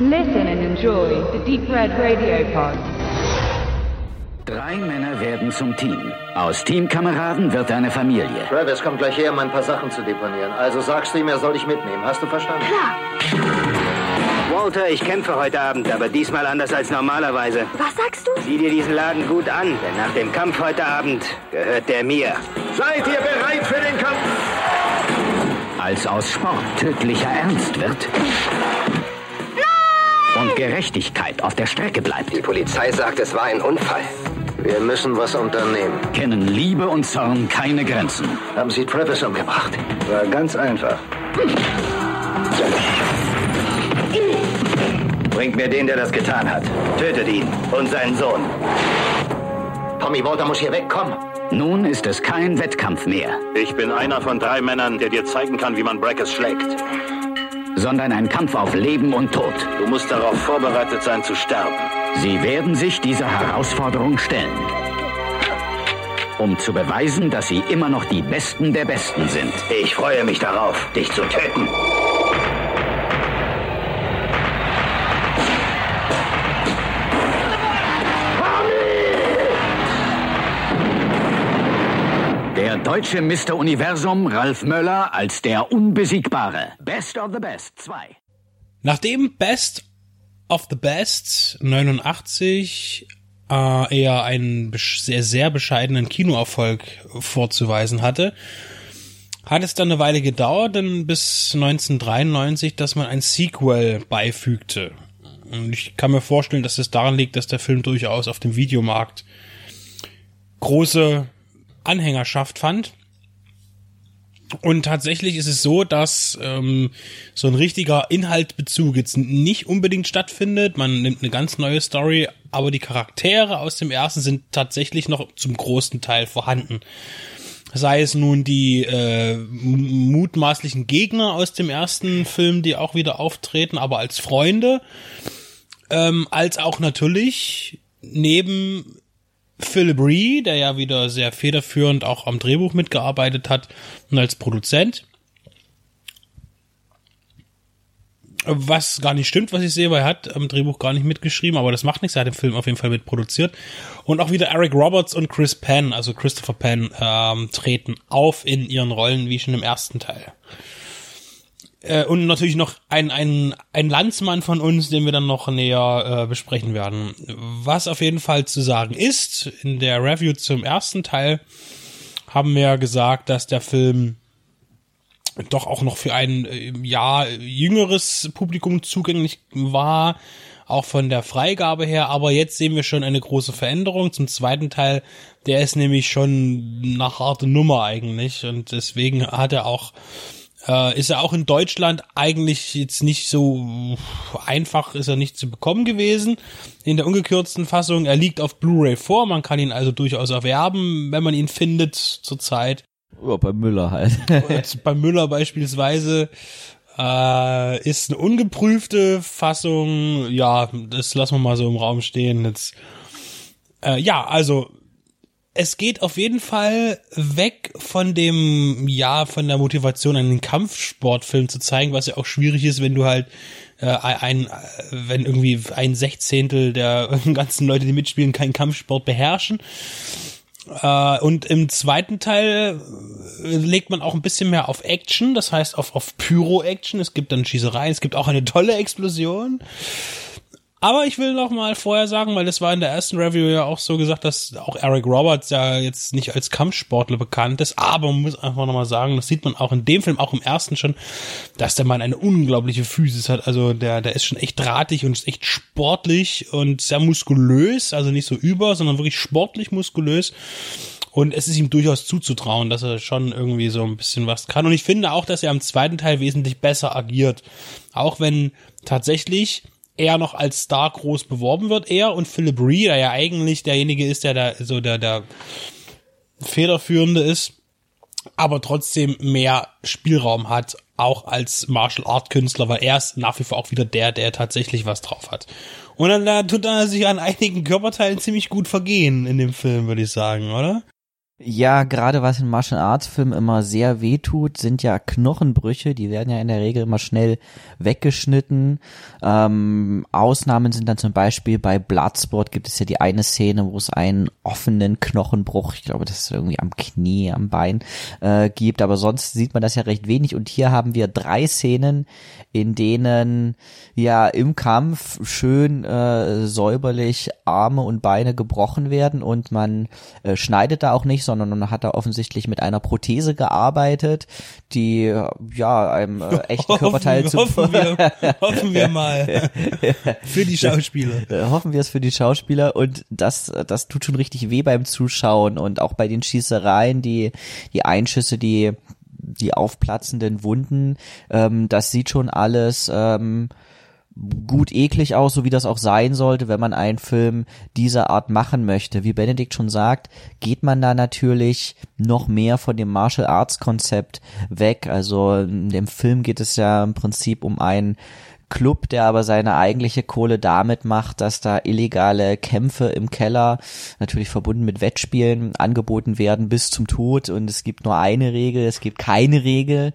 Listen and enjoy the Deep Red Radio Pod. Drei Männer werden zum Team. Aus Teamkameraden wird eine Familie. Travis kommt gleich her, um ein paar Sachen zu deponieren. Also sagst du ihm, er soll dich mitnehmen. Hast du verstanden? Walter, ich kämpfe heute Abend, aber diesmal anders als normalerweise. Was sagst du? Sieh dir diesen Laden gut an, denn nach dem Kampf heute Abend gehört der mir. Seid ihr bereit für den Kampf? Als aus Sport tödlicher Ernst wird und Gerechtigkeit auf der Strecke bleibt, Die Polizei sagt, es war ein Unfall. Wir müssen was unternehmen. kennen Liebe und Zorn keine Grenzen. Haben Sie Travis umgebracht? War ganz einfach. Bringt mir den, der das getan hat. Tötet ihn und seinen Sohn. Tommy Walter muss hier wegkommen. Nun ist es kein Wettkampf mehr, Ich bin einer von drei Männern, der dir zeigen kann, wie man Brackes schlägt. Sondern ein Kampf auf Leben und Tod. Du musst darauf vorbereitet sein zu sterben. Sie werden sich dieser Herausforderung stellen. Um zu beweisen, dass sie immer noch die Besten der Besten sind. Ich freue mich darauf, dich zu töten. Deutsche Mr. Universum Ralf Möller als der Unbesiegbare. Best of the Best 2. Nachdem Best of the Best 89 äh, eher einen sehr, sehr bescheidenen Kinoerfolg vorzuweisen hatte, hat es dann eine Weile gedauert, denn bis 1993, dass man ein Sequel beifügte. Und ich kann mir vorstellen, dass es daran liegt, dass der Film durchaus auf dem Videomarkt große Anhängerschaft fand. Und tatsächlich ist es so, dass ähm, so ein richtiger Inhaltbezug jetzt nicht unbedingt stattfindet. Man nimmt eine ganz neue Story, aber die Charaktere aus dem ersten sind tatsächlich noch zum großen Teil vorhanden. Sei es nun die äh, mutmaßlichen Gegner aus dem ersten Film, die auch wieder auftreten, aber als Freunde, ähm, als auch natürlich neben Philip Ree, der ja wieder sehr federführend auch am Drehbuch mitgearbeitet hat und als Produzent. Was gar nicht stimmt, was ich sehe, weil er hat am Drehbuch gar nicht mitgeschrieben, aber das macht nichts, er hat den Film auf jeden Fall mitproduziert. Und auch wieder Eric Roberts und Chris Penn, also Christopher Penn, ähm, treten auf in ihren Rollen wie schon im ersten Teil. Äh, und natürlich noch ein, ein, ein Landsmann von uns, den wir dann noch näher äh, besprechen werden. Was auf jeden Fall zu sagen ist, in der Review zum ersten Teil haben wir gesagt, dass der Film doch auch noch für ein äh, ja jüngeres Publikum zugänglich war, auch von der Freigabe her, aber jetzt sehen wir schon eine große Veränderung zum zweiten Teil, der ist nämlich schon eine harte Nummer eigentlich. Und deswegen hat er auch äh, ist er auch in Deutschland eigentlich jetzt nicht so einfach, ist er nicht zu bekommen gewesen in der ungekürzten Fassung. Er liegt auf Blu-ray vor, man kann ihn also durchaus erwerben, wenn man ihn findet zurzeit. Ja, bei Müller halt. Bei Müller beispielsweise äh, ist eine ungeprüfte Fassung. Ja, das lassen wir mal so im Raum stehen. Jetzt, äh, ja, also es geht auf jeden Fall weg von dem, ja, von der Motivation, einen Kampfsportfilm zu zeigen, was ja auch schwierig ist, wenn du halt äh, ein, wenn irgendwie ein Sechzehntel der ganzen Leute, die mitspielen, keinen Kampfsport beherrschen. Äh, und im zweiten Teil äh, legt man auch ein bisschen mehr auf Action, das heißt auf, auf Pyro-Action. Es gibt dann Schießereien, es gibt auch eine tolle Explosion. Aber ich will noch mal vorher sagen, weil das war in der ersten Review ja auch so gesagt, dass auch Eric Roberts ja jetzt nicht als Kampfsportler bekannt ist, aber man muss einfach noch mal sagen, das sieht man auch in dem Film, auch im ersten schon, dass der Mann eine unglaubliche Physis hat. Also der, der ist schon echt drahtig und ist echt sportlich und sehr muskulös, also nicht so über, sondern wirklich sportlich muskulös. Und es ist ihm durchaus zuzutrauen, dass er schon irgendwie so ein bisschen was kann. Und ich finde auch, dass er am zweiten Teil wesentlich besser agiert. Auch wenn tatsächlich er noch als Star groß beworben wird, er und Philip Ree, der ja eigentlich derjenige ist, der da so der, der federführende ist, aber trotzdem mehr Spielraum hat, auch als Martial Art Künstler, weil er ist nach wie vor auch wieder der, der tatsächlich was drauf hat. Und dann da tut er sich an einigen Körperteilen ziemlich gut vergehen in dem Film, würde ich sagen, oder? Ja, gerade was in Martial Arts Filmen immer sehr weh tut, sind ja Knochenbrüche. Die werden ja in der Regel immer schnell weggeschnitten. Ähm, Ausnahmen sind dann zum Beispiel bei Bloodsport gibt es ja die eine Szene, wo es einen offenen Knochenbruch, ich glaube, das ist irgendwie am Knie, am Bein, äh, gibt. Aber sonst sieht man das ja recht wenig. Und hier haben wir drei Szenen, in denen ja im Kampf schön äh, säuberlich Arme und Beine gebrochen werden und man äh, schneidet da auch nicht, sondern man hat da offensichtlich mit einer Prothese gearbeitet, die ja einem äh, echten Körperteil zu hoffen wir, hoffen wir mal. Für die Schauspieler. Äh, hoffen wir es für die Schauspieler und das das tut schon richtig weh beim Zuschauen und auch bei den Schießereien, die die Einschüsse, die die aufplatzenden Wunden, ähm, das sieht schon alles ähm, gut eklig aus, so wie das auch sein sollte, wenn man einen Film dieser Art machen möchte. Wie Benedikt schon sagt, geht man da natürlich noch mehr von dem Martial Arts Konzept weg. Also in dem Film geht es ja im Prinzip um einen Club, der aber seine eigentliche Kohle damit macht, dass da illegale Kämpfe im Keller, natürlich verbunden mit Wettspielen, angeboten werden bis zum Tod und es gibt nur eine Regel, es gibt keine Regel.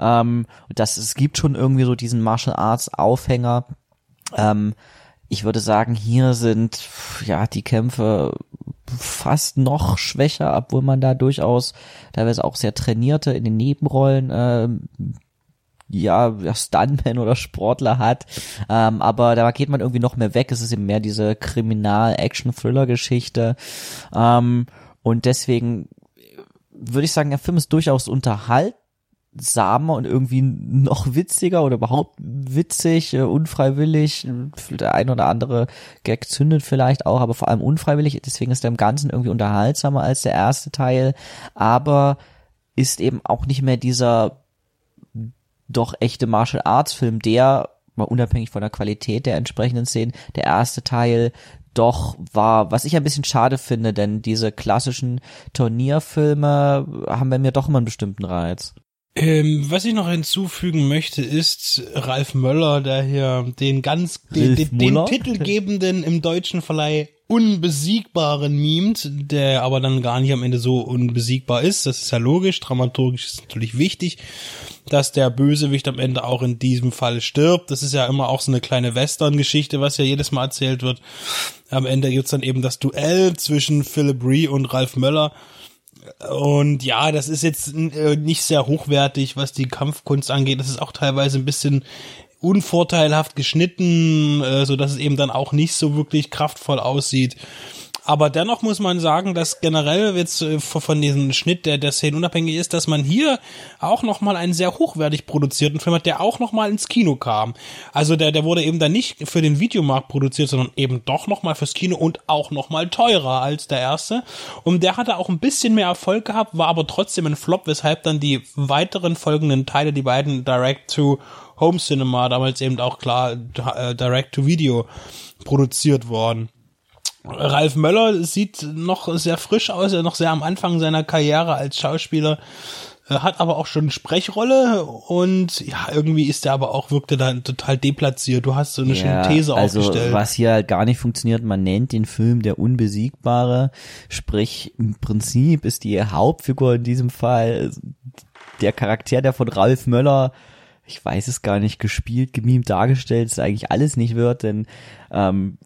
Ähm, das, es gibt schon irgendwie so diesen Martial Arts Aufhänger. Ähm, ich würde sagen, hier sind ja die Kämpfe fast noch schwächer, obwohl man da durchaus teilweise auch sehr trainierte in den Nebenrollen äh, ja, Stuntman oder Sportler hat. Ähm, aber da geht man irgendwie noch mehr weg. Es ist eben mehr diese Kriminal-Action-Thriller-Geschichte. Ähm, und deswegen würde ich sagen, der Film ist durchaus unterhaltsamer und irgendwie noch witziger oder überhaupt witzig, äh, unfreiwillig. Der ein oder andere Gag zündet vielleicht auch, aber vor allem unfreiwillig. Deswegen ist er im Ganzen irgendwie unterhaltsamer als der erste Teil. Aber ist eben auch nicht mehr dieser doch echte Martial Arts Film, der mal unabhängig von der Qualität der entsprechenden Szenen, der erste Teil doch war, was ich ein bisschen schade finde, denn diese klassischen Turnierfilme haben bei mir doch immer einen bestimmten Reiz. Ähm, was ich noch hinzufügen möchte, ist Ralf Möller, der hier den ganz, den, den, den titelgebenden im deutschen Verleih unbesiegbaren mimt, der aber dann gar nicht am Ende so unbesiegbar ist. Das ist ja logisch, dramaturgisch ist natürlich wichtig dass der Bösewicht am Ende auch in diesem Fall stirbt. Das ist ja immer auch so eine kleine Western-Geschichte, was ja jedes Mal erzählt wird. Am Ende gibt's dann eben das Duell zwischen Philip Ree und Ralf Möller. Und ja, das ist jetzt äh, nicht sehr hochwertig, was die Kampfkunst angeht. Das ist auch teilweise ein bisschen unvorteilhaft geschnitten, äh, so dass es eben dann auch nicht so wirklich kraftvoll aussieht. Aber dennoch muss man sagen, dass generell jetzt äh, von diesem Schnitt der, der Szene unabhängig ist, dass man hier auch nochmal einen sehr hochwertig produzierten Film hat, der auch nochmal ins Kino kam. Also der, der wurde eben dann nicht für den Videomarkt produziert, sondern eben doch nochmal fürs Kino und auch nochmal teurer als der erste. Und der hatte auch ein bisschen mehr Erfolg gehabt, war aber trotzdem ein Flop, weshalb dann die weiteren folgenden Teile, die beiden Direct to Home Cinema, damals eben auch klar äh, Direct to Video produziert worden. Ralf Möller sieht noch sehr frisch aus, er noch sehr am Anfang seiner Karriere als Schauspieler, hat aber auch schon eine Sprechrolle und ja, irgendwie ist er aber auch, wirkte dann total deplatziert. Du hast so eine ja, schöne These also aufgestellt. Was hier halt gar nicht funktioniert, man nennt den Film der Unbesiegbare, sprich im Prinzip ist die Hauptfigur in diesem Fall der Charakter, der von Ralf Möller ich weiß es gar nicht, gespielt, gemimt, dargestellt, ist eigentlich alles nicht wird, denn ähm,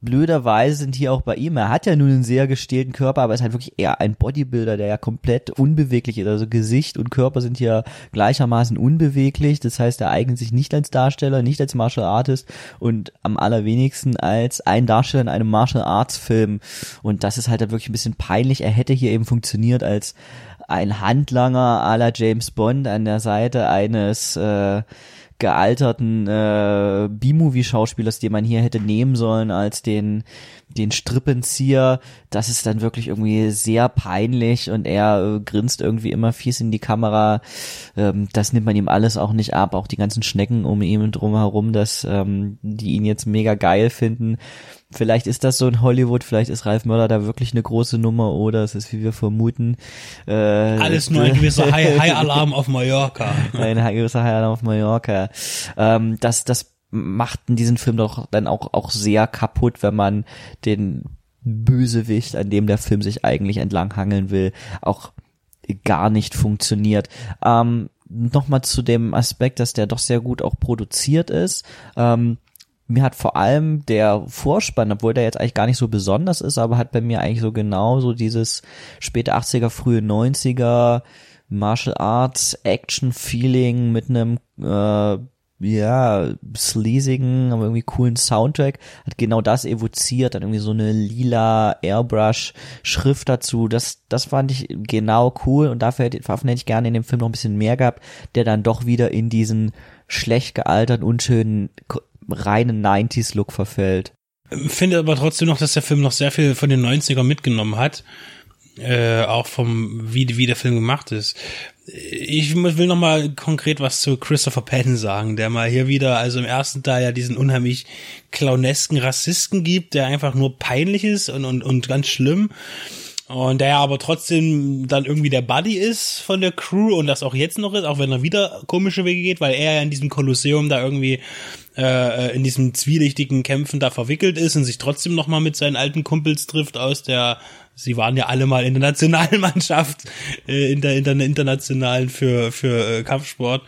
blöderweise sind hier auch bei ihm, er hat ja nun einen sehr gestählten Körper, aber ist halt wirklich eher ein Bodybuilder, der ja komplett unbeweglich ist. Also Gesicht und Körper sind hier gleichermaßen unbeweglich. Das heißt, er eignet sich nicht als Darsteller, nicht als Martial Artist und am allerwenigsten als ein Darsteller in einem Martial Arts Film. Und das ist halt wirklich ein bisschen peinlich. Er hätte hier eben funktioniert als ein Handlanger à la James Bond an der Seite eines äh, gealterten äh, B-Movie-Schauspielers, den man hier hätte nehmen sollen als den den Strippenzieher, das ist dann wirklich irgendwie sehr peinlich und er äh, grinst irgendwie immer fies in die Kamera. Ähm, das nimmt man ihm alles auch nicht ab, auch die ganzen Schnecken um ihn drumherum, dass ähm, die ihn jetzt mega geil finden. Vielleicht ist das so in Hollywood, vielleicht ist Ralf Möller da wirklich eine große Nummer oder es ist, wie wir vermuten. Äh, Alles nur ein gewisser High-Alarm auf Mallorca. ein gewisser High-Alarm auf Mallorca. Ähm, das, das macht diesen Film doch dann auch, auch sehr kaputt, wenn man den Bösewicht, an dem der Film sich eigentlich entlanghangeln will, auch gar nicht funktioniert. Ähm, Nochmal zu dem Aspekt, dass der doch sehr gut auch produziert ist. Ähm, mir hat vor allem der Vorspann, obwohl der jetzt eigentlich gar nicht so besonders ist, aber hat bei mir eigentlich so genau so dieses späte 80er, frühe 90er Martial Arts Action Feeling mit einem äh, ja, sleasigen, aber irgendwie coolen Soundtrack, hat genau das evoziert, dann irgendwie so eine lila Airbrush-Schrift dazu, das, das fand ich genau cool und dafür hätte, davon hätte ich gerne in dem Film noch ein bisschen mehr gehabt, der dann doch wieder in diesen schlecht gealterten, unschönen, reinen 90s-Look verfällt. Finde aber trotzdem noch, dass der Film noch sehr viel von den 90ern mitgenommen hat. Äh, auch vom, wie, wie der Film gemacht ist ich will noch mal konkret was zu Christopher Patton sagen, der mal hier wieder, also im ersten Teil ja diesen unheimlich clownesken Rassisten gibt, der einfach nur peinlich ist und, und, und ganz schlimm. Und der ja aber trotzdem dann irgendwie der Buddy ist von der Crew und das auch jetzt noch ist, auch wenn er wieder komische Wege geht, weil er ja in diesem Kolosseum da irgendwie äh, in diesem zwielichtigen Kämpfen da verwickelt ist und sich trotzdem noch mal mit seinen alten Kumpels trifft aus der sie waren ja alle mal in der Nationalmannschaft, äh, in, der, in der internationalen für, für äh, Kampfsport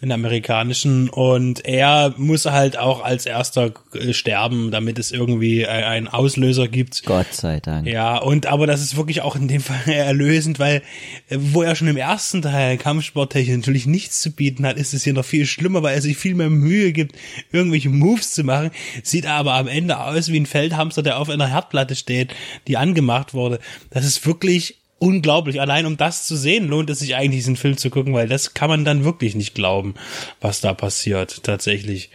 in der amerikanischen und er muss halt auch als erster äh, sterben, damit es irgendwie einen Auslöser gibt. Gott sei Dank. Ja, und aber das ist wirklich auch in dem Fall erlösend, weil äh, wo er schon im ersten Teil Kampfsporttechnik natürlich nichts zu bieten hat, ist es hier noch viel schlimmer, weil er sich viel mehr Mühe gibt, irgendwelche Moves zu machen, sieht aber am Ende aus wie ein Feldhamster, der auf einer Herdplatte steht, die angemacht wurde. Das ist wirklich unglaublich. Allein um das zu sehen, lohnt es sich eigentlich, diesen Film zu gucken, weil das kann man dann wirklich nicht glauben, was da passiert, tatsächlich.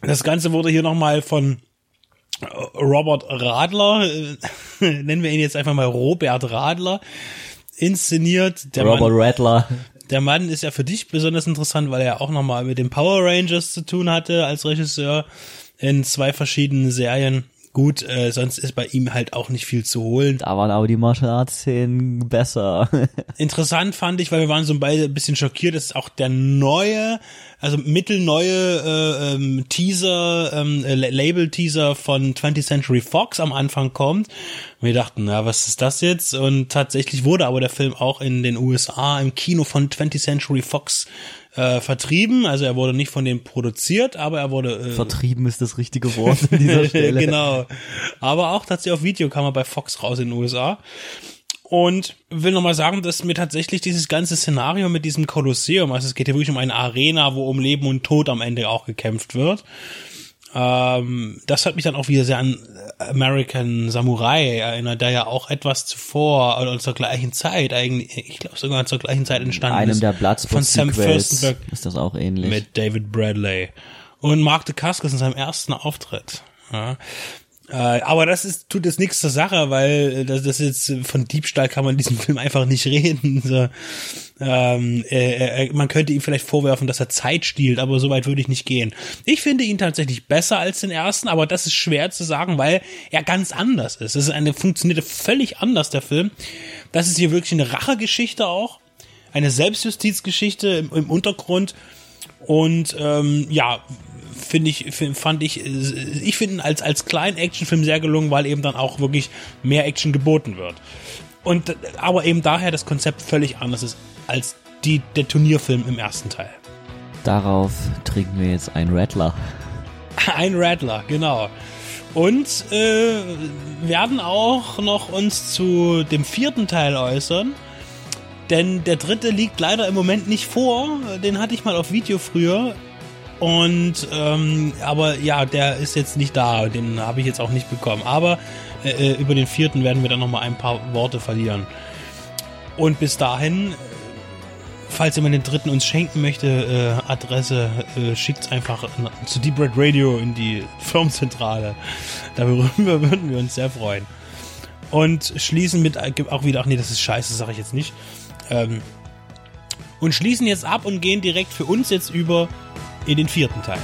Das Ganze wurde hier nochmal von Robert Radler, äh, nennen wir ihn jetzt einfach mal Robert Radler, inszeniert. Der Robert Mann, Radler. Der Mann ist ja für dich besonders interessant, weil er auch nochmal mit den Power Rangers zu tun hatte als Regisseur in zwei verschiedenen Serien. Gut, äh, sonst ist bei ihm halt auch nicht viel zu holen. Da waren aber die Martial Arts Szenen besser. Interessant fand ich, weil wir waren so beide ein bisschen schockiert, dass auch der neue, also mittelneue äh, ähm, Teaser, ähm, Label-Teaser von 20th Century Fox am Anfang kommt. Und wir dachten, na, was ist das jetzt? Und tatsächlich wurde aber der Film auch in den USA im Kino von 20th Century Fox äh, vertrieben. Also er wurde nicht von denen produziert, aber er wurde äh, vertrieben ist das richtige Wort an dieser Stelle. genau. Aber auch tatsächlich auf Video kam er bei Fox raus in den USA. Und will nochmal sagen, dass mir tatsächlich dieses ganze Szenario mit diesem Kolosseum, also es geht hier wirklich um eine Arena, wo um Leben und Tod am Ende auch gekämpft wird. Ähm, das hat mich dann auch wieder sehr an American Samurai erinnert, der ja auch etwas zuvor oder zur gleichen Zeit eigentlich, ich glaube sogar zur gleichen Zeit entstanden Einem ist. der Bloodsport von Sam Furstenberg ist das auch ähnlich. Mit David Bradley und Mark Dacascos in seinem ersten Auftritt. Ja. Äh, aber das ist, tut jetzt nichts zur Sache, weil das, das jetzt von Diebstahl kann man in diesem Film einfach nicht reden. So, ähm, äh, äh, man könnte ihm vielleicht vorwerfen, dass er Zeit stiehlt, aber so weit würde ich nicht gehen. Ich finde ihn tatsächlich besser als den ersten, aber das ist schwer zu sagen, weil er ganz anders ist. Es ist eine funktionierte völlig anders der Film. Das ist hier wirklich eine Rachegeschichte auch, eine Selbstjustizgeschichte im, im Untergrund und ähm, ja finde ich, find, fand ich, ich finde als, als kleinen Actionfilm sehr gelungen, weil eben dann auch wirklich mehr Action geboten wird. Und, aber eben daher das Konzept völlig anders ist als die, der Turnierfilm im ersten Teil. Darauf trinken wir jetzt einen Rattler. Ein Rattler, genau. Und äh, werden auch noch uns zu dem vierten Teil äußern. Denn der dritte liegt leider im Moment nicht vor. Den hatte ich mal auf Video früher. Und ähm, aber ja, der ist jetzt nicht da, den habe ich jetzt auch nicht bekommen. Aber äh, äh, über den vierten werden wir dann noch mal ein paar Worte verlieren. Und bis dahin, falls jemand den dritten uns schenken möchte, äh, Adresse, äh, schickt's einfach zu Deep Red Radio in die Firmenzentrale. Darüber würden wir uns sehr freuen. Und schließen mit auch wieder, ach nee, das ist scheiße, sage ich jetzt nicht. Ähm, und schließen jetzt ab und gehen direkt für uns jetzt über in den vierten Teil.